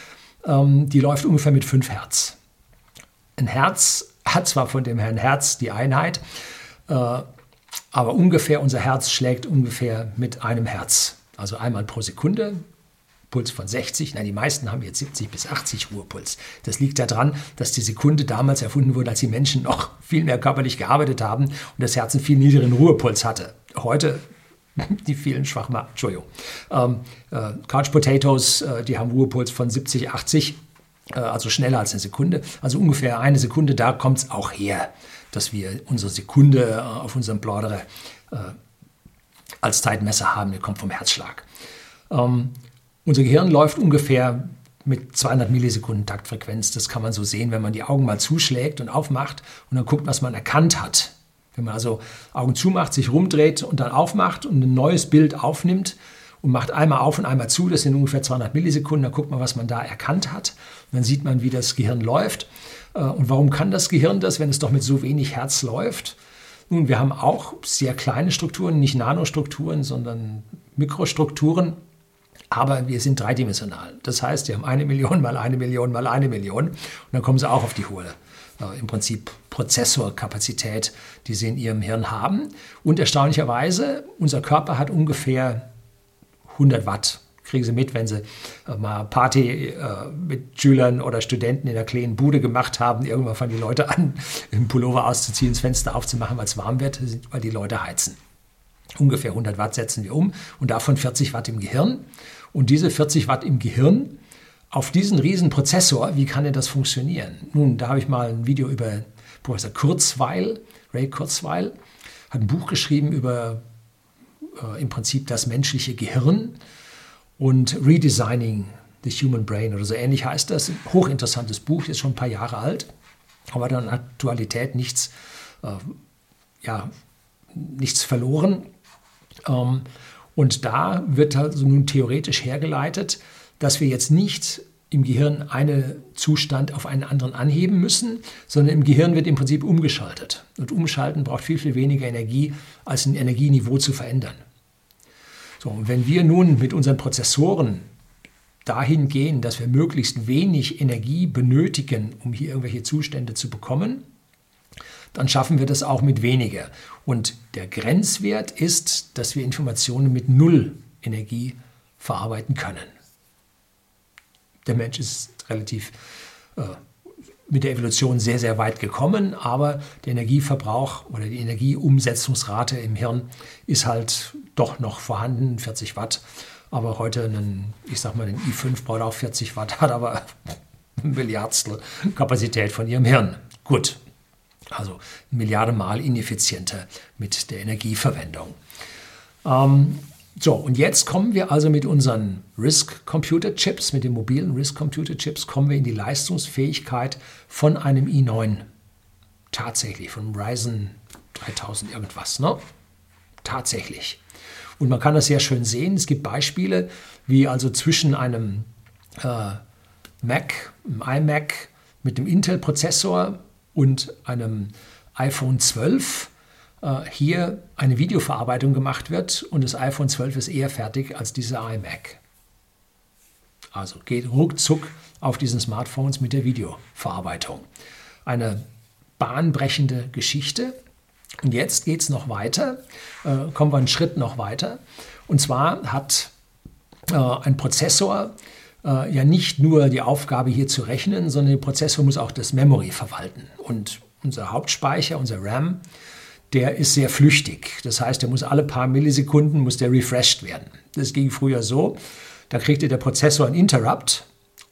ähm, die läuft ungefähr mit 5 Hertz. Ein Herz hat zwar von dem Herrn Herz die Einheit, äh, aber ungefähr unser Herz schlägt ungefähr mit einem Herz. Also einmal pro Sekunde, Puls von 60. Nein, die meisten haben jetzt 70 bis 80 Ruhepuls. Das liegt daran, dass die Sekunde damals erfunden wurde, als die Menschen noch viel mehr körperlich gearbeitet haben und das Herz einen viel niedrigeren Ruhepuls hatte. Heute die vielen schwachen, Entschuldigung. Ähm, äh, Couch Potatoes, äh, die haben Ruhepuls von 70, 80, äh, also schneller als eine Sekunde. Also ungefähr eine Sekunde, da kommt es auch her, dass wir unsere Sekunde äh, auf unserem Plaudere äh, als Zeitmesser haben, der kommt vom Herzschlag. Ähm, unser Gehirn läuft ungefähr mit 200 Millisekunden Taktfrequenz. Das kann man so sehen, wenn man die Augen mal zuschlägt und aufmacht und dann guckt, was man erkannt hat. Wenn man also Augen zumacht, sich rumdreht und dann aufmacht und ein neues Bild aufnimmt und macht einmal auf und einmal zu, das sind ungefähr 200 Millisekunden, dann guckt man, was man da erkannt hat. Und dann sieht man, wie das Gehirn läuft. Äh, und warum kann das Gehirn das, wenn es doch mit so wenig Herz läuft? Nun, wir haben auch sehr kleine Strukturen, nicht Nanostrukturen, sondern Mikrostrukturen. Aber wir sind dreidimensional. Das heißt, wir haben eine Million mal eine Million mal eine Million. Und dann kommen sie auch auf die hohe, äh, im Prinzip Prozessorkapazität, die sie in ihrem Hirn haben. Und erstaunlicherweise, unser Körper hat ungefähr 100 Watt kriegen sie mit, wenn sie äh, mal Party äh, mit Schülern oder Studenten in der kleinen Bude gemacht haben. Irgendwann fangen die Leute an, den Pullover auszuziehen, das Fenster aufzumachen, weil es warm wird, weil die Leute heizen. Ungefähr 100 Watt setzen wir um und davon 40 Watt im Gehirn. Und diese 40 Watt im Gehirn auf diesen riesen Prozessor, wie kann denn das funktionieren? Nun, da habe ich mal ein Video über Professor Kurzweil, Ray Kurzweil, hat ein Buch geschrieben über äh, im Prinzip das menschliche Gehirn und Redesigning the Human Brain oder so ähnlich heißt das. Ein hochinteressantes Buch, ist schon ein paar Jahre alt, aber dann Aktualität nichts, äh, ja, nichts verloren. Ähm, und da wird also nun theoretisch hergeleitet, dass wir jetzt nicht im Gehirn einen Zustand auf einen anderen anheben müssen, sondern im Gehirn wird im Prinzip umgeschaltet. Und umschalten braucht viel, viel weniger Energie, als ein Energieniveau zu verändern. So, und wenn wir nun mit unseren Prozessoren dahin gehen, dass wir möglichst wenig Energie benötigen, um hier irgendwelche Zustände zu bekommen, dann schaffen wir das auch mit weniger. Und der Grenzwert ist, dass wir Informationen mit null Energie verarbeiten können. Der Mensch ist relativ äh, mit der Evolution sehr, sehr weit gekommen, aber der Energieverbrauch oder die Energieumsetzungsrate im Hirn ist halt doch noch vorhanden, 40 Watt. Aber heute, einen, ich sag mal, ein i5 braucht auch 40 Watt, hat aber ein Milliardstel Kapazität von ihrem Hirn. Gut, also Milliarden Mal ineffizienter mit der Energieverwendung. Ähm, so, und jetzt kommen wir also mit unseren RISC-Computer-Chips, mit den mobilen RISC-Computer-Chips, kommen wir in die Leistungsfähigkeit von einem i9. Tatsächlich, von Ryzen 3000 irgendwas, ne? Tatsächlich. Und man kann das sehr schön sehen. Es gibt Beispiele, wie also zwischen einem äh, Mac, einem iMac mit dem Intel-Prozessor und einem iPhone 12 äh, hier eine Videoverarbeitung gemacht wird und das iPhone 12 ist eher fertig als dieser iMac. Also geht ruckzuck auf diesen Smartphones mit der Videoverarbeitung. Eine bahnbrechende Geschichte. Und jetzt geht es noch weiter, äh, kommen wir einen Schritt noch weiter. Und zwar hat äh, ein Prozessor äh, ja nicht nur die Aufgabe hier zu rechnen, sondern der Prozessor muss auch das Memory verwalten. Und unser Hauptspeicher, unser RAM, der ist sehr flüchtig. Das heißt, der muss alle paar Millisekunden muss der refreshed werden. Das ging früher so. Da kriegte der Prozessor ein Interrupt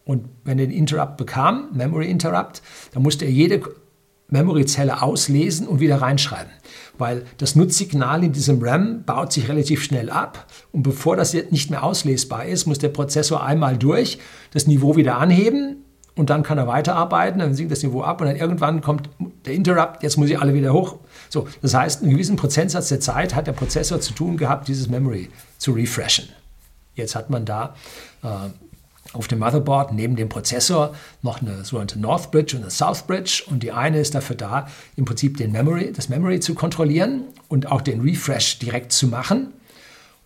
und wenn er den Interrupt bekam, Memory Interrupt, dann musste er jede Memory-Zelle auslesen und wieder reinschreiben. Weil das Nutzsignal in diesem RAM baut sich relativ schnell ab und bevor das nicht mehr auslesbar ist, muss der Prozessor einmal durch, das Niveau wieder anheben und dann kann er weiterarbeiten, dann sinkt das Niveau ab und dann irgendwann kommt der Interrupt, jetzt muss ich alle wieder hoch. So, das heißt, einen gewissen Prozentsatz der Zeit hat der Prozessor zu tun gehabt, dieses Memory zu refreshen. Jetzt hat man da äh, auf dem Motherboard neben dem Prozessor noch eine sogenannte North Bridge und eine South Bridge und die eine ist dafür da, im Prinzip den Memory, das Memory zu kontrollieren und auch den Refresh direkt zu machen.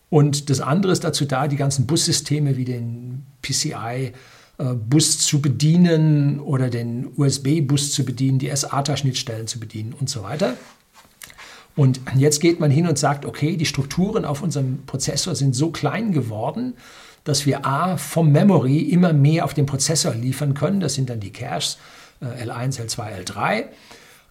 Und das andere ist dazu da, die ganzen Bussysteme wie den PCI äh, Bus zu bedienen oder den USB-Bus zu bedienen, die SATA-Schnittstellen zu bedienen und so weiter. Und jetzt geht man hin und sagt, okay, die Strukturen auf unserem Prozessor sind so klein geworden, dass wir A vom Memory immer mehr auf den Prozessor liefern können. Das sind dann die Caches L1, L2, L3.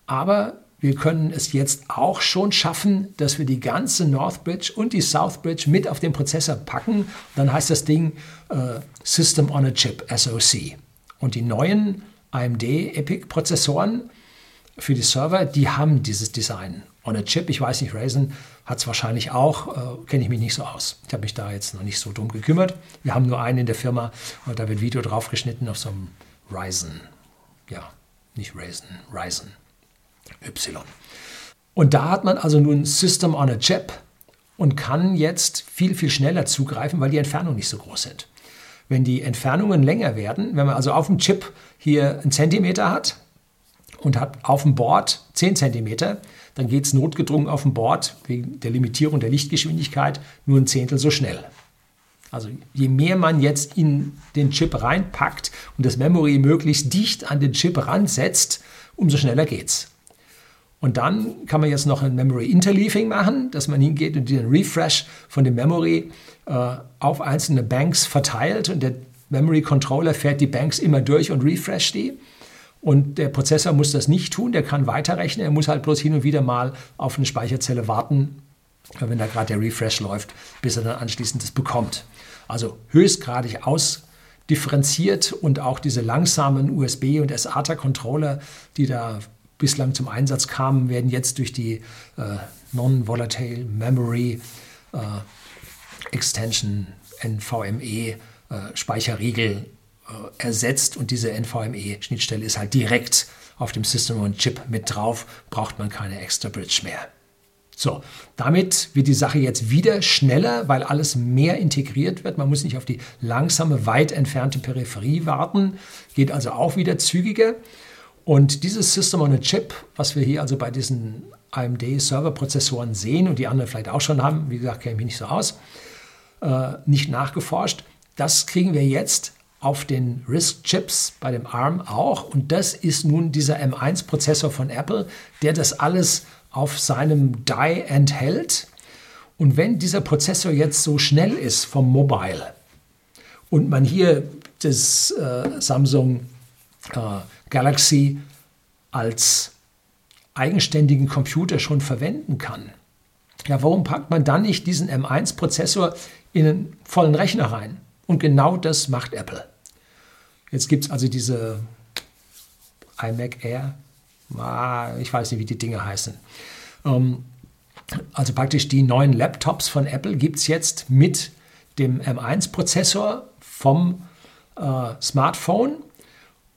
Aber wir können es jetzt auch schon schaffen, dass wir die ganze North Bridge und die South Bridge mit auf den Prozessor packen. Dann heißt das Ding äh, System on a Chip, SoC. Und die neuen AMD EPIC Prozessoren für die Server, die haben dieses Design. On a Chip. Ich weiß nicht, Ryzen hat es wahrscheinlich auch, äh, kenne ich mich nicht so aus. Ich habe mich da jetzt noch nicht so drum gekümmert. Wir haben nur einen in der Firma und da wird Video draufgeschnitten auf so einem Ryzen. Ja, nicht Ryzen, Ryzen. Y. Und da hat man also nun System on a Chip und kann jetzt viel, viel schneller zugreifen, weil die Entfernungen nicht so groß sind. Wenn die Entfernungen länger werden, wenn man also auf dem Chip hier einen Zentimeter hat und hat auf dem Board 10 Zentimeter, dann geht es notgedrungen auf dem Board wegen der Limitierung der Lichtgeschwindigkeit nur ein Zehntel so schnell. Also je mehr man jetzt in den Chip reinpackt und das Memory möglichst dicht an den Chip ransetzt, umso schneller geht's. Und dann kann man jetzt noch ein Memory Interleaving machen, dass man hingeht und den Refresh von dem Memory äh, auf einzelne Banks verteilt und der Memory Controller fährt die Banks immer durch und refresht die. Und der Prozessor muss das nicht tun, der kann weiterrechnen, er muss halt bloß hin und wieder mal auf eine Speicherzelle warten, wenn da gerade der Refresh läuft, bis er dann anschließend das bekommt. Also höchstgradig ausdifferenziert und auch diese langsamen USB- und SATA-Controller, die da bislang zum Einsatz kamen, werden jetzt durch die äh, Non-Volatile Memory äh, Extension NVMe äh, Speicherriegel ersetzt und diese NVMe-Schnittstelle ist halt direkt auf dem System und Chip mit drauf, braucht man keine extra Bridge mehr. So, damit wird die Sache jetzt wieder schneller, weil alles mehr integriert wird. Man muss nicht auf die langsame, weit entfernte Peripherie warten, geht also auch wieder zügiger. Und dieses System on a Chip, was wir hier also bei diesen AMD-Serverprozessoren sehen und die anderen vielleicht auch schon haben, wie gesagt, kenne ich mich nicht so aus, äh, nicht nachgeforscht, das kriegen wir jetzt auf den RISC-Chips bei dem ARM auch. Und das ist nun dieser M1-Prozessor von Apple, der das alles auf seinem Die enthält. Und wenn dieser Prozessor jetzt so schnell ist vom Mobile und man hier das äh, Samsung äh, Galaxy als eigenständigen Computer schon verwenden kann. Ja, warum packt man dann nicht diesen M1-Prozessor in einen vollen Rechner rein? Und genau das macht Apple. Jetzt gibt es also diese iMac Air, ah, ich weiß nicht, wie die Dinge heißen. Ähm, also praktisch die neuen Laptops von Apple gibt es jetzt mit dem M1-Prozessor vom äh, Smartphone.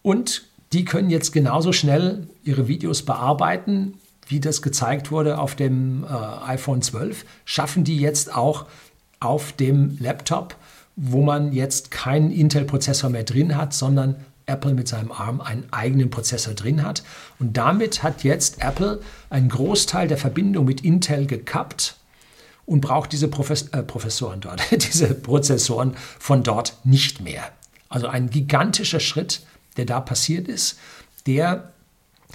Und die können jetzt genauso schnell ihre Videos bearbeiten, wie das gezeigt wurde auf dem äh, iPhone 12, schaffen die jetzt auch auf dem Laptop, wo man jetzt keinen Intel-Prozessor mehr drin hat, sondern Apple mit seinem ARM einen eigenen Prozessor drin hat. Und damit hat jetzt Apple einen Großteil der Verbindung mit Intel gekappt und braucht diese Profes äh, Professoren dort, diese Prozessoren von dort nicht mehr. Also ein gigantischer Schritt der da passiert ist, der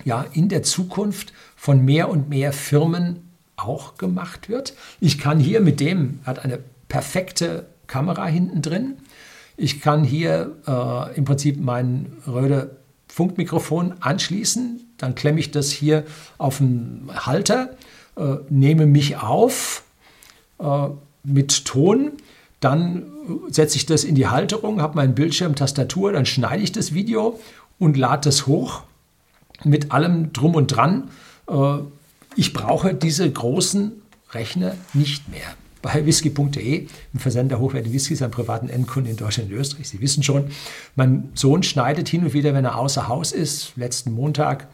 ja in der Zukunft von mehr und mehr Firmen auch gemacht wird. Ich kann hier mit dem, hat eine perfekte Kamera hinten drin. Ich kann hier äh, im Prinzip mein Röde Funkmikrofon anschließen. Dann klemme ich das hier auf den Halter, äh, nehme mich auf äh, mit Ton dann setze ich das in die Halterung, habe meinen Bildschirm, Tastatur, dann schneide ich das Video und lade das hoch mit allem drum und dran. Äh, ich brauche diese großen Rechner nicht mehr. Bei whisky.de, im Versender hochwertige Whiskys an privaten Endkunden in Deutschland und Österreich. Sie wissen schon, mein Sohn schneidet hin und wieder, wenn er außer Haus ist. Letzten Montag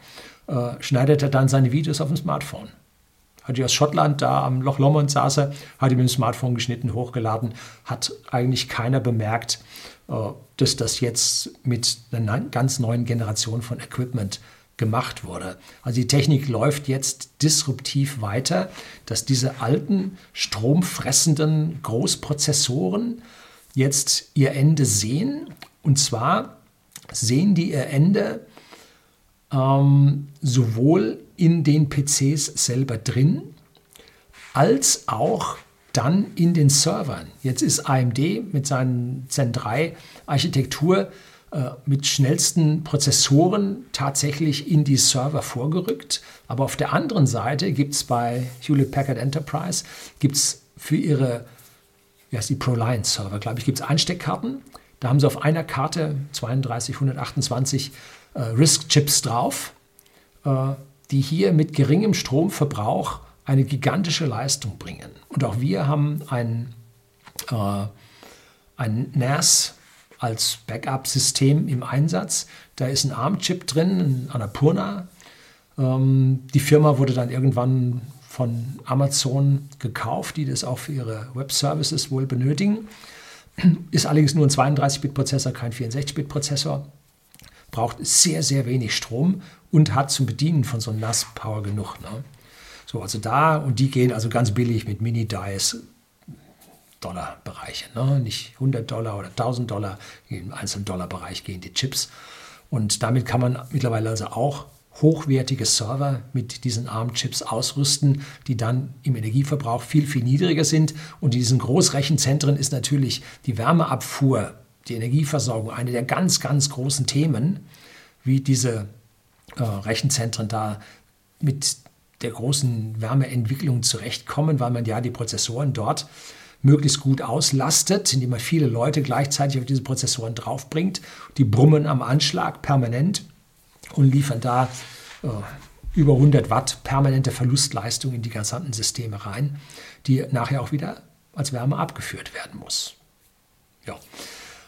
äh, schneidet er dann seine Videos auf dem Smartphone hatte ich aus Schottland, da am Loch Lomond saß er, hatte mit dem Smartphone geschnitten, hochgeladen, hat eigentlich keiner bemerkt, äh, dass das jetzt mit einer ganz neuen Generation von Equipment gemacht wurde. Also die Technik läuft jetzt disruptiv weiter, dass diese alten stromfressenden Großprozessoren jetzt ihr Ende sehen. Und zwar sehen die ihr Ende ähm, sowohl in den PCs selber drin, als auch dann in den Servern. Jetzt ist AMD mit seinen Zen 3 Architektur mit schnellsten Prozessoren tatsächlich in die Server vorgerückt. Aber auf der anderen Seite gibt es bei Hewlett Packard Enterprise gibt's für ihre ja, die ProLiant Server, glaube ich, gibt es Einsteckkarten. Da haben sie auf einer Karte 32, 128 äh, RISC-Chips drauf, äh, die hier mit geringem Stromverbrauch eine gigantische Leistung bringen. Und auch wir haben ein, äh, ein NAS als Backup-System im Einsatz. Da ist ein ARM-Chip drin, ein Annapurna. Ähm, die Firma wurde dann irgendwann von Amazon gekauft, die das auch für ihre Web-Services wohl benötigen. Ist allerdings nur ein 32-Bit-Prozessor, kein 64-Bit-Prozessor. Braucht sehr, sehr wenig Strom und hat zum Bedienen von so einem NAS Power genug. Ne? So, also da, und die gehen also ganz billig mit Mini-Dice Dollar-Bereiche. Ne? Nicht 100 Dollar oder 1000 Dollar, im einzelnen Dollar-Bereich gehen die Chips. Und damit kann man mittlerweile also auch hochwertige Server mit diesen ARM-Chips ausrüsten, die dann im Energieverbrauch viel, viel niedriger sind. Und in diesen Großrechenzentren ist natürlich die Wärmeabfuhr, die Energieversorgung eine der ganz, ganz großen Themen, wie diese äh, Rechenzentren da mit der großen Wärmeentwicklung zurechtkommen, weil man ja die Prozessoren dort möglichst gut auslastet, indem man viele Leute gleichzeitig auf diese Prozessoren draufbringt. Die brummen am Anschlag permanent und liefern da äh, über 100 Watt permanente Verlustleistung in die gesamten Systeme rein, die nachher auch wieder als Wärme abgeführt werden muss. Ja.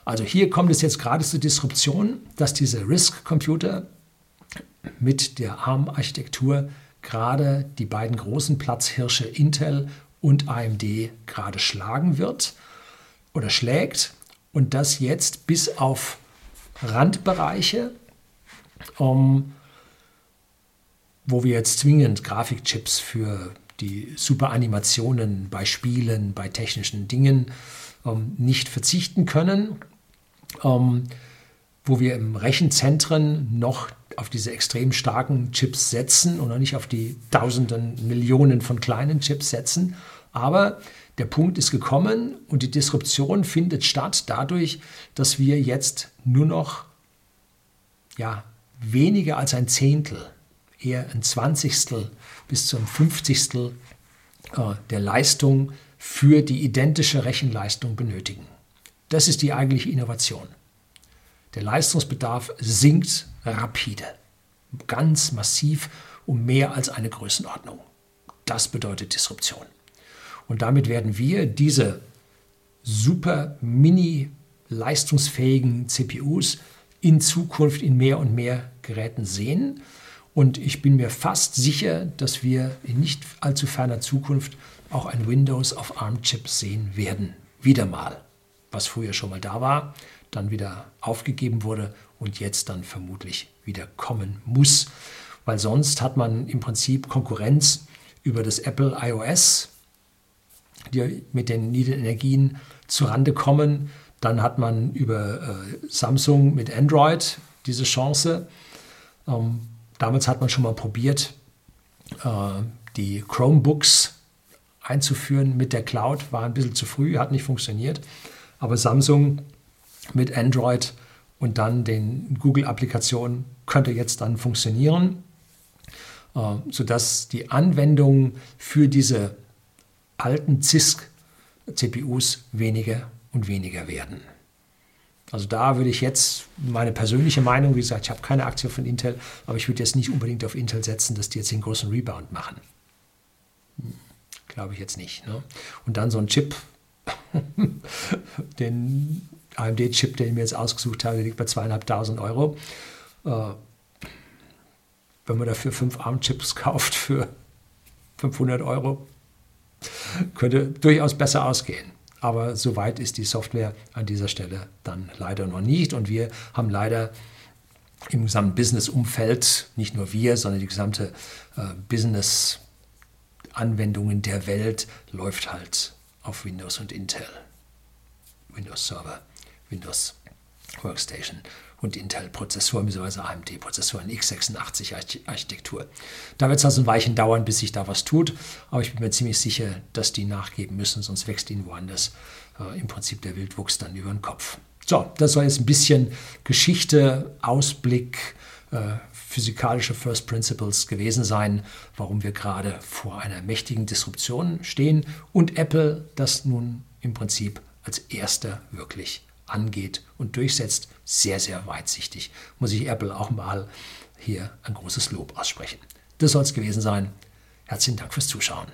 Also hier kommt es jetzt gerade zur Disruption, dass diese RISC-Computer mit der ARM-Architektur gerade die beiden großen Platzhirsche Intel und AMD gerade schlagen wird oder schlägt und das jetzt bis auf Randbereiche, um, wo wir jetzt zwingend Grafikchips für die super Animationen bei Spielen, bei technischen Dingen um, nicht verzichten können, um, wo wir im Rechenzentren noch auf diese extrem starken Chips setzen und nicht auf die Tausenden, Millionen von kleinen Chips setzen. Aber der Punkt ist gekommen und die Disruption findet statt dadurch, dass wir jetzt nur noch ja, weniger als ein Zehntel, eher ein Zwanzigstel bis zum Fünfzigstel äh, der Leistung für die identische Rechenleistung benötigen. Das ist die eigentliche Innovation. Der Leistungsbedarf sinkt rapide, ganz massiv um mehr als eine Größenordnung. Das bedeutet Disruption. Und damit werden wir diese super mini leistungsfähigen CPUs in Zukunft in mehr und mehr Geräten sehen. Und ich bin mir fast sicher, dass wir in nicht allzu ferner Zukunft auch ein Windows auf ARM-Chips sehen werden. Wieder mal. Was früher schon mal da war, dann wieder aufgegeben wurde und jetzt dann vermutlich wieder kommen muss. Weil sonst hat man im Prinzip Konkurrenz über das Apple iOS, die mit den niedrigen Energien zurande kommen. Dann hat man über äh, Samsung mit Android diese Chance. Ähm, damals hat man schon mal probiert, äh, die Chromebooks einzuführen mit der Cloud. War ein bisschen zu früh, hat nicht funktioniert. Aber Samsung mit Android und dann den Google-Applikationen könnte jetzt dann funktionieren, äh, sodass die Anwendungen für diese alten CISC-CPUs weniger und weniger werden. Also da würde ich jetzt meine persönliche Meinung, wie gesagt, ich habe keine Aktie von Intel, aber ich würde jetzt nicht unbedingt auf Intel setzen, dass die jetzt den großen Rebound machen. Hm, Glaube ich jetzt nicht. Ne? Und dann so ein Chip, den AMD-Chip, den ich mir jetzt ausgesucht habe, liegt bei zweieinhalbtausend Euro. Äh, wenn man dafür fünf ARM-Chips kauft für 500 Euro, könnte durchaus besser ausgehen. Aber so weit ist die Software an dieser Stelle dann leider noch nicht. Und wir haben leider im gesamten Business-Umfeld, nicht nur wir, sondern die gesamte äh, Business-Anwendungen der Welt läuft halt auf Windows und Intel. Windows Server, Windows Workstation und Intel-Prozessoren bzw. AMD-Prozessoren, x86-Architektur. Da wird es also ein Weichen dauern, bis sich da was tut, aber ich bin mir ziemlich sicher, dass die nachgeben müssen, sonst wächst ihnen woanders äh, im Prinzip der Wildwuchs dann über den Kopf. So, das soll jetzt ein bisschen Geschichte, Ausblick, äh, physikalische First Principles gewesen sein, warum wir gerade vor einer mächtigen Disruption stehen und Apple das nun im Prinzip als erster wirklich angeht und durchsetzt. Sehr, sehr weitsichtig. Muss ich Apple auch mal hier ein großes Lob aussprechen. Das soll es gewesen sein. Herzlichen Dank fürs Zuschauen.